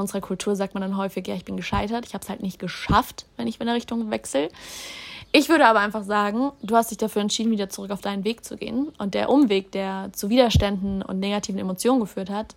unserer Kultur sagt man dann häufig, ja, ich bin gescheitert, ich habe es halt nicht geschafft, wenn ich in der Richtung wechsle. Ich würde aber einfach sagen, du hast dich dafür entschieden, wieder zurück auf deinen Weg zu gehen. Und der Umweg, der zu Widerständen und negativen Emotionen geführt hat,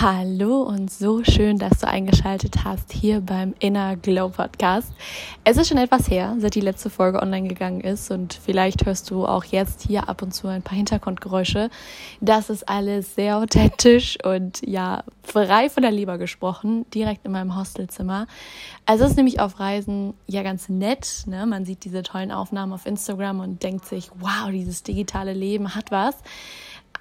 Hallo und so schön, dass du eingeschaltet hast hier beim Inner Glow Podcast. Es ist schon etwas her, seit die letzte Folge online gegangen ist und vielleicht hörst du auch jetzt hier ab und zu ein paar Hintergrundgeräusche. Das ist alles sehr authentisch und ja, frei von der Leber gesprochen, direkt in meinem Hostelzimmer. Also es ist nämlich auf Reisen ja ganz nett, ne? Man sieht diese tollen Aufnahmen auf Instagram und denkt sich, wow, dieses digitale Leben hat was.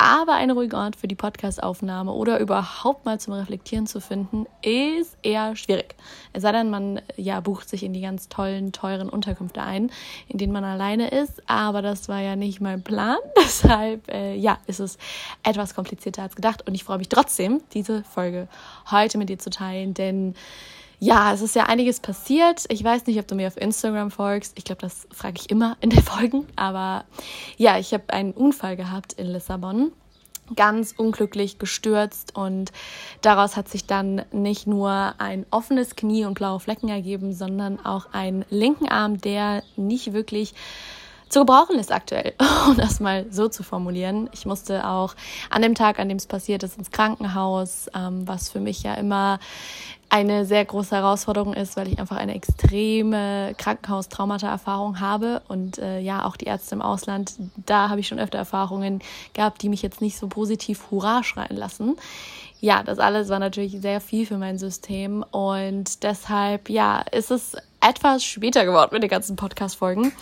Aber ein ruhiger Ort für die Podcastaufnahme oder überhaupt mal zum Reflektieren zu finden, ist eher schwierig. Es sei denn, man ja bucht sich in die ganz tollen, teuren Unterkünfte ein, in denen man alleine ist. Aber das war ja nicht mein Plan. Deshalb äh, ja, ist es etwas komplizierter als gedacht. Und ich freue mich trotzdem, diese Folge heute mit dir zu teilen, denn ja, es ist ja einiges passiert. Ich weiß nicht, ob du mir auf Instagram folgst. Ich glaube, das frage ich immer in den Folgen. Aber ja, ich habe einen Unfall gehabt in Lissabon. Ganz unglücklich gestürzt und daraus hat sich dann nicht nur ein offenes Knie und blaue Flecken ergeben, sondern auch einen linken Arm, der nicht wirklich zu gebrauchen ist aktuell, um das mal so zu formulieren. Ich musste auch an dem Tag, an dem es passiert ist, ins Krankenhaus, ähm, was für mich ja immer eine sehr große Herausforderung ist, weil ich einfach eine extreme Krankenhaustraumata-Erfahrung habe und äh, ja, auch die Ärzte im Ausland, da habe ich schon öfter Erfahrungen gehabt, die mich jetzt nicht so positiv Hurra schreien lassen. Ja, das alles war natürlich sehr viel für mein System und deshalb, ja, ist es etwas später geworden mit den ganzen Podcast-Folgen.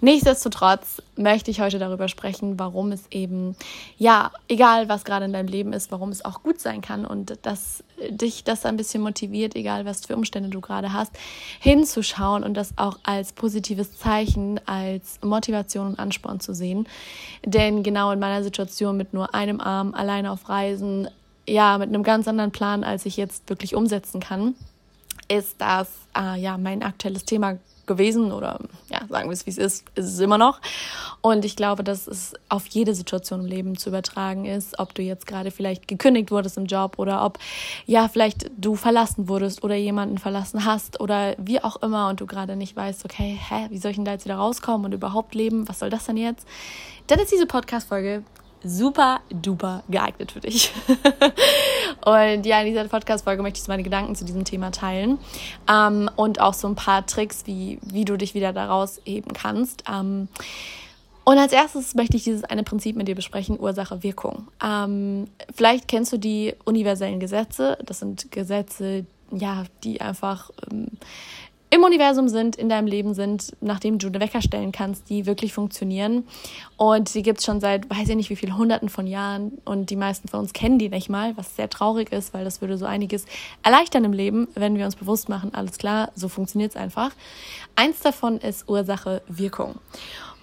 Nichtsdestotrotz möchte ich heute darüber sprechen, warum es eben, ja, egal was gerade in deinem Leben ist, warum es auch gut sein kann und dass dich das ein bisschen motiviert, egal was für Umstände du gerade hast, hinzuschauen und das auch als positives Zeichen, als Motivation und Ansporn zu sehen. Denn genau in meiner Situation mit nur einem Arm alleine auf Reisen, ja, mit einem ganz anderen Plan, als ich jetzt wirklich umsetzen kann, ist das äh, ja mein aktuelles Thema gewesen oder ja, sagen wir es wie es ist, ist es immer noch. Und ich glaube, dass es auf jede Situation im Leben zu übertragen ist, ob du jetzt gerade vielleicht gekündigt wurdest im Job oder ob ja, vielleicht du verlassen wurdest oder jemanden verlassen hast oder wie auch immer und du gerade nicht weißt, okay, hä, wie soll ich denn da jetzt wieder rauskommen und überhaupt leben? Was soll das denn jetzt? Dann ist diese Podcast-Folge super duper geeignet für dich. und ja, in dieser Podcast-Folge möchte ich meine Gedanken zu diesem Thema teilen ähm, und auch so ein paar Tricks, wie, wie du dich wieder daraus heben kannst. Ähm, und als erstes möchte ich dieses eine Prinzip mit dir besprechen, Ursache, Wirkung. Ähm, vielleicht kennst du die universellen Gesetze. Das sind Gesetze, ja, die einfach ähm, im Universum sind, in deinem Leben sind, nachdem du eine Wecker stellen kannst, die wirklich funktionieren. Und die gibt es schon seit, weiß ich nicht wie vielen Hunderten von Jahren. Und die meisten von uns kennen die nicht mal, was sehr traurig ist, weil das würde so einiges erleichtern im Leben, wenn wir uns bewusst machen, alles klar, so funktioniert es einfach. Eins davon ist Ursache, Wirkung.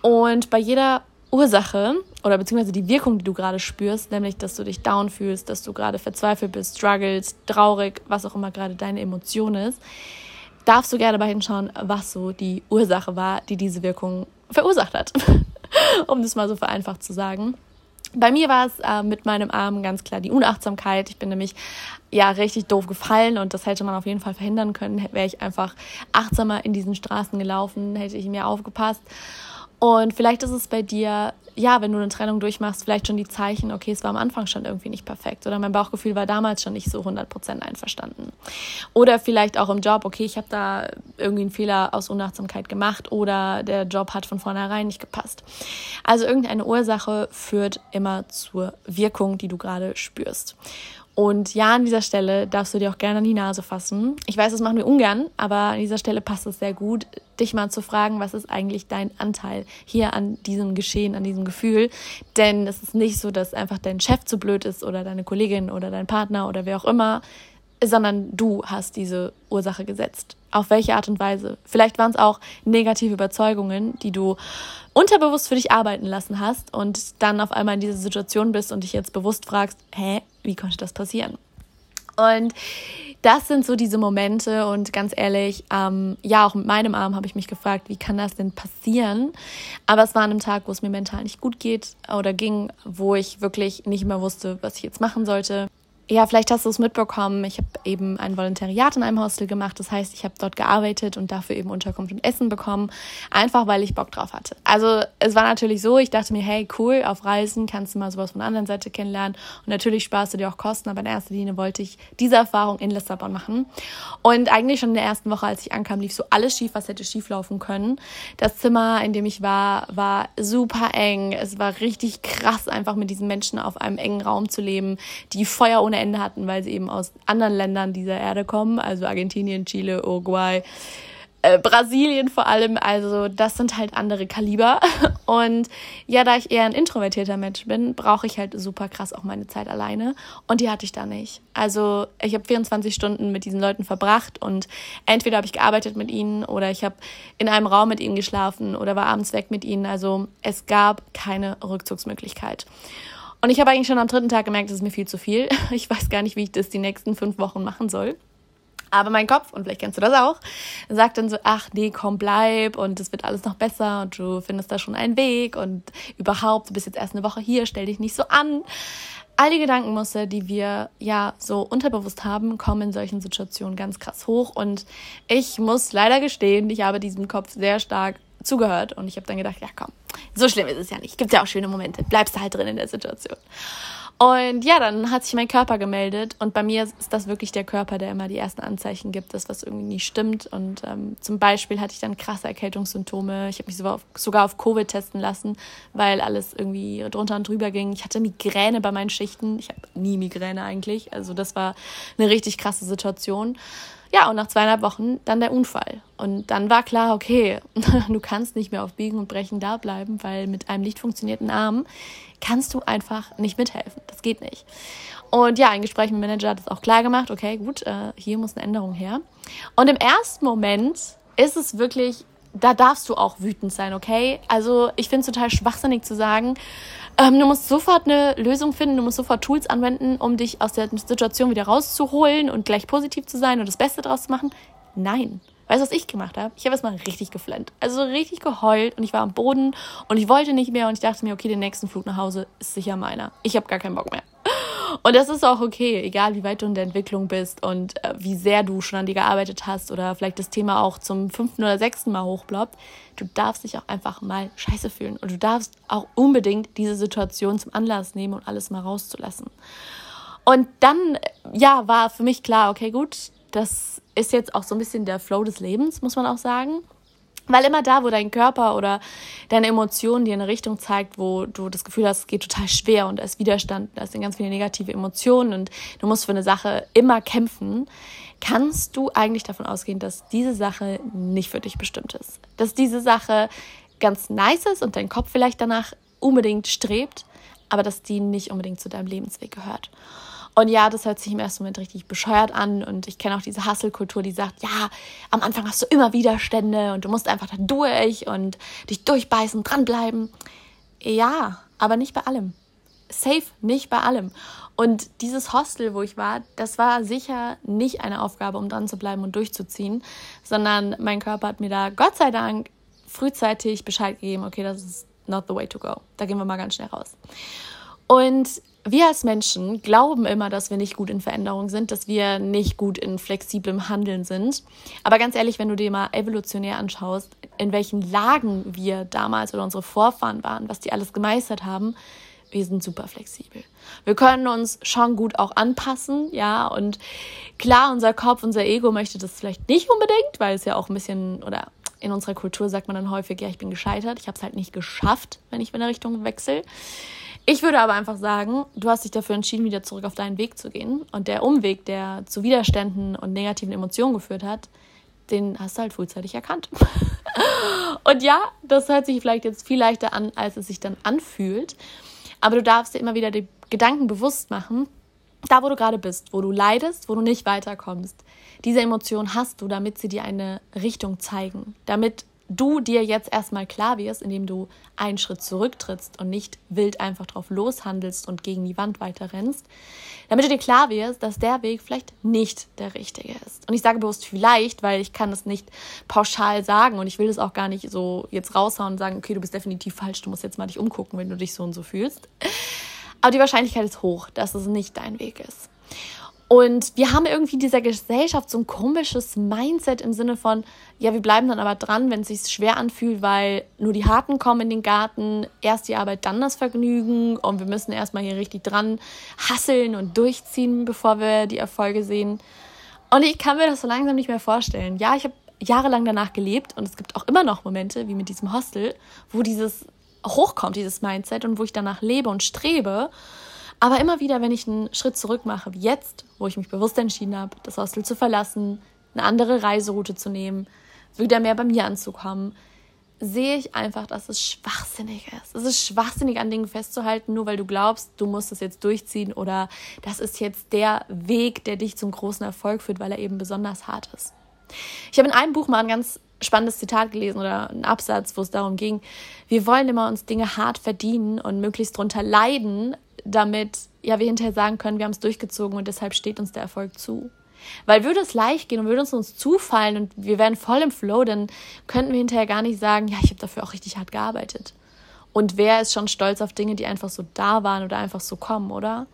Und bei jeder Ursache oder beziehungsweise die Wirkung, die du gerade spürst, nämlich, dass du dich down fühlst, dass du gerade verzweifelt bist, struggles, traurig, was auch immer gerade deine Emotion ist, darfst du gerne mal hinschauen, was so die Ursache war, die diese Wirkung verursacht hat. um das mal so vereinfacht zu sagen. Bei mir war es äh, mit meinem Arm ganz klar die Unachtsamkeit. Ich bin nämlich ja richtig doof gefallen und das hätte man auf jeden Fall verhindern können. Wäre ich einfach achtsamer in diesen Straßen gelaufen, hätte ich mir aufgepasst. Und vielleicht ist es bei dir ja, wenn du eine Trennung durchmachst, vielleicht schon die Zeichen, okay, es war am Anfang schon irgendwie nicht perfekt oder mein Bauchgefühl war damals schon nicht so 100% einverstanden. Oder vielleicht auch im Job, okay, ich habe da irgendwie einen Fehler aus Unachtsamkeit gemacht oder der Job hat von vornherein nicht gepasst. Also irgendeine Ursache führt immer zur Wirkung, die du gerade spürst. Und ja, an dieser Stelle darfst du dir auch gerne an die Nase fassen. Ich weiß, das machen wir ungern, aber an dieser Stelle passt es sehr gut, dich mal zu fragen, was ist eigentlich dein Anteil hier an diesem Geschehen, an diesem Gefühl. Denn es ist nicht so, dass einfach dein Chef zu blöd ist oder deine Kollegin oder dein Partner oder wer auch immer, sondern du hast diese Ursache gesetzt. Auf welche Art und Weise? Vielleicht waren es auch negative Überzeugungen, die du unterbewusst für dich arbeiten lassen hast und dann auf einmal in dieser Situation bist und dich jetzt bewusst fragst, hä, wie konnte das passieren? Und das sind so diese Momente und ganz ehrlich, ähm, ja, auch mit meinem Arm habe ich mich gefragt, wie kann das denn passieren? Aber es war an einem Tag, wo es mir mental nicht gut geht oder ging, wo ich wirklich nicht mehr wusste, was ich jetzt machen sollte ja, vielleicht hast du es mitbekommen. Ich habe eben ein Volontariat in einem Hostel gemacht. Das heißt, ich habe dort gearbeitet und dafür eben Unterkunft und Essen bekommen, einfach weil ich Bock drauf hatte. Also es war natürlich so, ich dachte mir, hey, cool, auf Reisen kannst du mal sowas von der anderen Seite kennenlernen. Und natürlich sparst du dir auch Kosten, aber in erster Linie wollte ich diese Erfahrung in Lissabon machen. Und eigentlich schon in der ersten Woche, als ich ankam, lief so alles schief, was hätte schief laufen können. Das Zimmer, in dem ich war, war super eng. Es war richtig krass, einfach mit diesen Menschen auf einem engen Raum zu leben, die Feuer ohne Ende hatten, weil sie eben aus anderen Ländern dieser Erde kommen, also Argentinien, Chile, Uruguay, äh, Brasilien vor allem. Also das sind halt andere Kaliber. Und ja, da ich eher ein introvertierter Mensch bin, brauche ich halt super krass auch meine Zeit alleine. Und die hatte ich da nicht. Also ich habe 24 Stunden mit diesen Leuten verbracht und entweder habe ich gearbeitet mit ihnen oder ich habe in einem Raum mit ihnen geschlafen oder war abends weg mit ihnen. Also es gab keine Rückzugsmöglichkeit. Und ich habe eigentlich schon am dritten Tag gemerkt, das ist mir viel zu viel. Ich weiß gar nicht, wie ich das die nächsten fünf Wochen machen soll. Aber mein Kopf, und vielleicht kennst du das auch, sagt dann so, ach nee, komm, bleib und es wird alles noch besser und du findest da schon einen Weg und überhaupt, du bist jetzt erst eine Woche hier, stell dich nicht so an. All die Gedankenmuster, die wir ja so unterbewusst haben, kommen in solchen Situationen ganz krass hoch und ich muss leider gestehen, ich habe diesem Kopf sehr stark zugehört und ich habe dann gedacht, ja komm, so schlimm ist es ja nicht. Gibt ja auch schöne Momente. Bleibst du halt drin in der Situation. Und ja, dann hat sich mein Körper gemeldet und bei mir ist das wirklich der Körper, der immer die ersten Anzeichen gibt, dass was irgendwie nicht stimmt. Und ähm, zum Beispiel hatte ich dann krasse Erkältungssymptome. Ich habe mich sogar auf, sogar auf Covid testen lassen, weil alles irgendwie drunter und drüber ging. Ich hatte Migräne bei meinen Schichten. Ich habe nie Migräne eigentlich. Also das war eine richtig krasse Situation. Ja, und nach zweieinhalb Wochen dann der Unfall. Und dann war klar, okay, du kannst nicht mehr auf Biegen und Brechen da bleiben, weil mit einem nicht funktionierten Arm kannst du einfach nicht mithelfen. Das geht nicht. Und ja, ein Gespräch mit dem Manager hat es auch klar gemacht, okay, gut, äh, hier muss eine Änderung her. Und im ersten Moment ist es wirklich, da darfst du auch wütend sein, okay? Also ich finde es total schwachsinnig zu sagen, ähm, du musst sofort eine Lösung finden, du musst sofort Tools anwenden, um dich aus der Situation wieder rauszuholen und gleich positiv zu sein und das Beste draus zu machen. Nein. Weißt du, was ich gemacht habe? Ich habe erstmal richtig geflennt. Also richtig geheult und ich war am Boden und ich wollte nicht mehr und ich dachte mir, okay, den nächsten Flug nach Hause ist sicher meiner. Ich habe gar keinen Bock mehr. Und das ist auch okay, egal wie weit du in der Entwicklung bist und äh, wie sehr du schon an dir gearbeitet hast oder vielleicht das Thema auch zum fünften oder sechsten Mal hochploppt. Du darfst dich auch einfach mal scheiße fühlen und du darfst auch unbedingt diese Situation zum Anlass nehmen und alles mal rauszulassen. Und dann, ja, war für mich klar, okay, gut, das ist jetzt auch so ein bisschen der Flow des Lebens, muss man auch sagen. Weil immer da, wo dein Körper oder deine Emotionen dir eine Richtung zeigt, wo du das Gefühl hast, es geht total schwer und da ist Widerstand, da sind ganz viele negative Emotionen und du musst für eine Sache immer kämpfen, kannst du eigentlich davon ausgehen, dass diese Sache nicht für dich bestimmt ist. Dass diese Sache ganz nice ist und dein Kopf vielleicht danach unbedingt strebt, aber dass die nicht unbedingt zu deinem Lebensweg gehört. Und ja, das hört sich im ersten Moment richtig bescheuert an. Und ich kenne auch diese Hustle-Kultur, die sagt, ja, am Anfang hast du immer Widerstände und du musst einfach da durch und dich durchbeißen, dranbleiben. Ja, aber nicht bei allem. Safe, nicht bei allem. Und dieses Hostel, wo ich war, das war sicher nicht eine Aufgabe, um dran zu bleiben und durchzuziehen, sondern mein Körper hat mir da Gott sei Dank frühzeitig Bescheid gegeben, okay, das ist not the way to go. Da gehen wir mal ganz schnell raus. Und wir als Menschen glauben immer, dass wir nicht gut in Veränderung sind, dass wir nicht gut in flexiblem Handeln sind. Aber ganz ehrlich, wenn du dir mal evolutionär anschaust, in welchen Lagen wir damals oder unsere Vorfahren waren, was die alles gemeistert haben, wir sind super flexibel. Wir können uns schon gut auch anpassen, ja, und klar, unser Kopf, unser Ego möchte das vielleicht nicht unbedingt, weil es ja auch ein bisschen, oder in unserer Kultur sagt man dann häufig, ja, ich bin gescheitert, ich habe es halt nicht geschafft, wenn ich in der Richtung wechsle. Ich würde aber einfach sagen, du hast dich dafür entschieden, wieder zurück auf deinen Weg zu gehen. Und der Umweg, der zu Widerständen und negativen Emotionen geführt hat, den hast du halt frühzeitig erkannt. und ja, das hört sich vielleicht jetzt viel leichter an, als es sich dann anfühlt. Aber du darfst dir immer wieder die Gedanken bewusst machen, da wo du gerade bist, wo du leidest, wo du nicht weiterkommst. Diese Emotion hast du, damit sie dir eine Richtung zeigen, damit du dir jetzt erstmal klar wirst, indem du einen Schritt zurücktrittst und nicht wild einfach drauf loshandelst und gegen die Wand weiter rennst, damit du dir klar wirst, dass der Weg vielleicht nicht der richtige ist. Und ich sage bewusst vielleicht, weil ich kann es nicht pauschal sagen und ich will es auch gar nicht so jetzt raushauen und sagen, okay, du bist definitiv falsch, du musst jetzt mal dich umgucken, wenn du dich so und so fühlst. Aber die Wahrscheinlichkeit ist hoch, dass es nicht dein Weg ist. Und wir haben irgendwie in dieser Gesellschaft so ein komisches Mindset im Sinne von, ja, wir bleiben dann aber dran, wenn es sich schwer anfühlt, weil nur die Harten kommen in den Garten, erst die Arbeit, dann das Vergnügen und wir müssen erstmal hier richtig dran hasseln und durchziehen, bevor wir die Erfolge sehen. Und ich kann mir das so langsam nicht mehr vorstellen. Ja, ich habe jahrelang danach gelebt und es gibt auch immer noch Momente, wie mit diesem Hostel, wo dieses hochkommt, dieses Mindset und wo ich danach lebe und strebe. Aber immer wieder, wenn ich einen Schritt zurück mache, wie jetzt, wo ich mich bewusst entschieden habe, das Hostel zu verlassen, eine andere Reiseroute zu nehmen, wieder mehr bei mir anzukommen, sehe ich einfach, dass es schwachsinnig ist. Es ist schwachsinnig, an Dingen festzuhalten, nur weil du glaubst, du musst es jetzt durchziehen oder das ist jetzt der Weg, der dich zum großen Erfolg führt, weil er eben besonders hart ist. Ich habe in einem Buch mal ein ganz spannendes Zitat gelesen oder einen Absatz, wo es darum ging, wir wollen immer uns Dinge hart verdienen und möglichst drunter leiden, damit ja wir hinterher sagen können, wir haben es durchgezogen und deshalb steht uns der Erfolg zu. Weil würde es leicht gehen und würde es uns zufallen und wir wären voll im Flow, dann könnten wir hinterher gar nicht sagen, ja, ich habe dafür auch richtig hart gearbeitet. Und wer ist schon stolz auf Dinge, die einfach so da waren oder einfach so kommen, oder?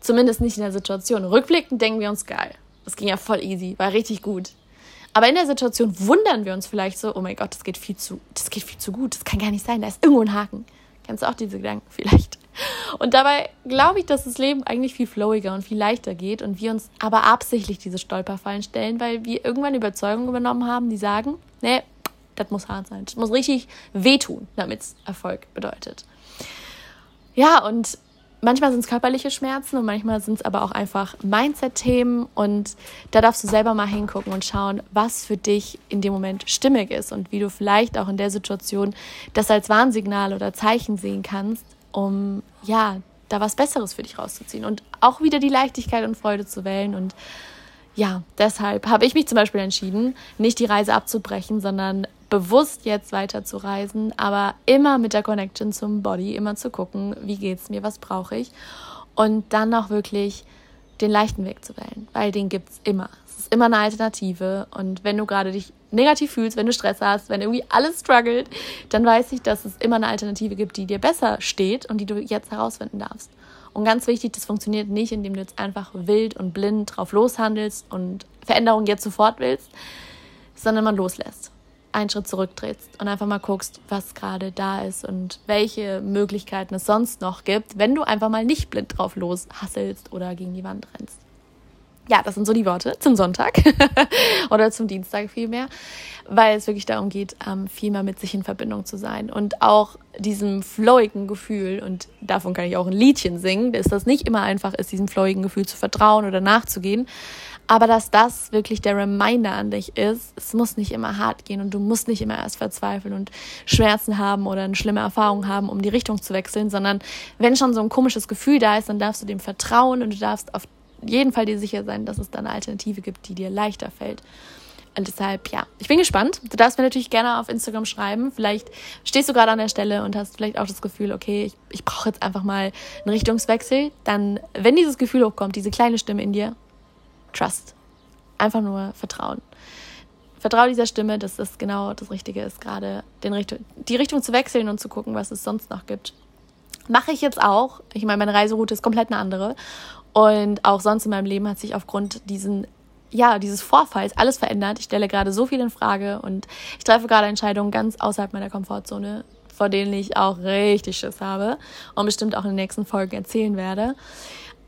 Zumindest nicht in der Situation. Rückblickend denken wir uns geil. Das ging ja voll easy, war richtig gut. Aber in der Situation wundern wir uns vielleicht so, oh mein Gott, das geht viel zu, das geht viel zu gut, das kann gar nicht sein, da ist irgendwo ein Haken. Kennst du auch diese Gedanken vielleicht? Und dabei glaube ich, dass das Leben eigentlich viel flowiger und viel leichter geht und wir uns aber absichtlich diese Stolperfallen stellen, weil wir irgendwann Überzeugungen übernommen haben, die sagen, nee, das muss hart sein. Das muss richtig wehtun, damit es Erfolg bedeutet. Ja, und manchmal sind es körperliche Schmerzen und manchmal sind es aber auch einfach Mindset-Themen und da darfst du selber mal hingucken und schauen, was für dich in dem Moment stimmig ist und wie du vielleicht auch in der Situation das als Warnsignal oder Zeichen sehen kannst, um ja, da was Besseres für dich rauszuziehen und auch wieder die Leichtigkeit und Freude zu wählen und ja, deshalb habe ich mich zum Beispiel entschieden, nicht die Reise abzubrechen, sondern bewusst jetzt weiter zu reisen, aber immer mit der Connection zum Body, immer zu gucken, wie geht es mir, was brauche ich und dann auch wirklich den leichten Weg zu wählen, weil den gibt es immer. Es ist immer eine Alternative und wenn du gerade dich negativ fühlst, wenn du Stress hast, wenn irgendwie alles struggelt, dann weiß ich, dass es immer eine Alternative gibt, die dir besser steht und die du jetzt herausfinden darfst. Und ganz wichtig, das funktioniert nicht, indem du jetzt einfach wild und blind drauf loshandelst und Veränderungen jetzt sofort willst, sondern man loslässt einen Schritt zurücktrittst und einfach mal guckst, was gerade da ist und welche Möglichkeiten es sonst noch gibt, wenn du einfach mal nicht blind drauf loshasselst oder gegen die Wand rennst. Ja, das sind so die Worte zum Sonntag oder zum Dienstag vielmehr, weil es wirklich darum geht, ähm, viel mehr mit sich in Verbindung zu sein und auch diesem flowigen Gefühl, und davon kann ich auch ein Liedchen singen, dass das nicht immer einfach ist, diesem flowigen Gefühl zu vertrauen oder nachzugehen, aber dass das wirklich der Reminder an dich ist, es muss nicht immer hart gehen und du musst nicht immer erst verzweifeln und Schmerzen haben oder eine schlimme Erfahrung haben, um die Richtung zu wechseln, sondern wenn schon so ein komisches Gefühl da ist, dann darfst du dem vertrauen und du darfst auf jeden Fall dir sicher sein, dass es da eine Alternative gibt, die dir leichter fällt. Und deshalb, ja, ich bin gespannt. Du darfst mir natürlich gerne auf Instagram schreiben. Vielleicht stehst du gerade an der Stelle und hast vielleicht auch das Gefühl, okay, ich, ich brauche jetzt einfach mal einen Richtungswechsel. Dann, wenn dieses Gefühl hochkommt, diese kleine Stimme in dir, Trust. Einfach nur Vertrauen. Vertraue dieser Stimme, dass das genau das Richtige ist, gerade den Richtung, die Richtung zu wechseln und zu gucken, was es sonst noch gibt. Mache ich jetzt auch. Ich meine, meine Reiseroute ist komplett eine andere. Und auch sonst in meinem Leben hat sich aufgrund diesen ja, dieses Vorfalls alles verändert. Ich stelle gerade so viel in Frage und ich treffe gerade Entscheidungen ganz außerhalb meiner Komfortzone, vor denen ich auch richtig Schiss habe und bestimmt auch in den nächsten Folgen erzählen werde.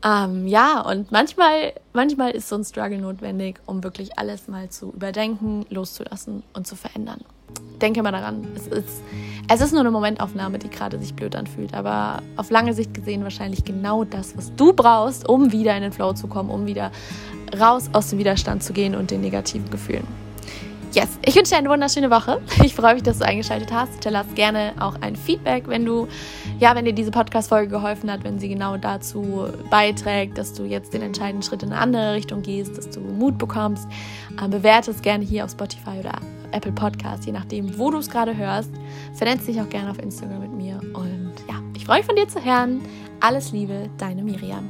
Ähm, ja, und manchmal, manchmal ist so ein Struggle notwendig, um wirklich alles mal zu überdenken, loszulassen und zu verändern. Denke mal daran, es ist, es ist nur eine Momentaufnahme, die gerade sich blöd anfühlt, aber auf lange Sicht gesehen wahrscheinlich genau das, was du brauchst, um wieder in den Flow zu kommen, um wieder raus aus dem Widerstand zu gehen und den negativen Gefühlen. Yes, ich wünsche dir eine wunderschöne Woche. Ich freue mich, dass du eingeschaltet hast. Hinterlass gerne auch ein Feedback, wenn du, ja, wenn dir diese Podcast-Folge geholfen hat, wenn sie genau dazu beiträgt, dass du jetzt den entscheidenden Schritt in eine andere Richtung gehst, dass du Mut bekommst. Ähm, bewerte es gerne hier auf Spotify oder Apple Podcast, je nachdem, wo du es gerade hörst. Vernetz dich auch gerne auf Instagram mit mir. Und ja, ich freue mich von dir zu hören. Alles Liebe, deine Miriam.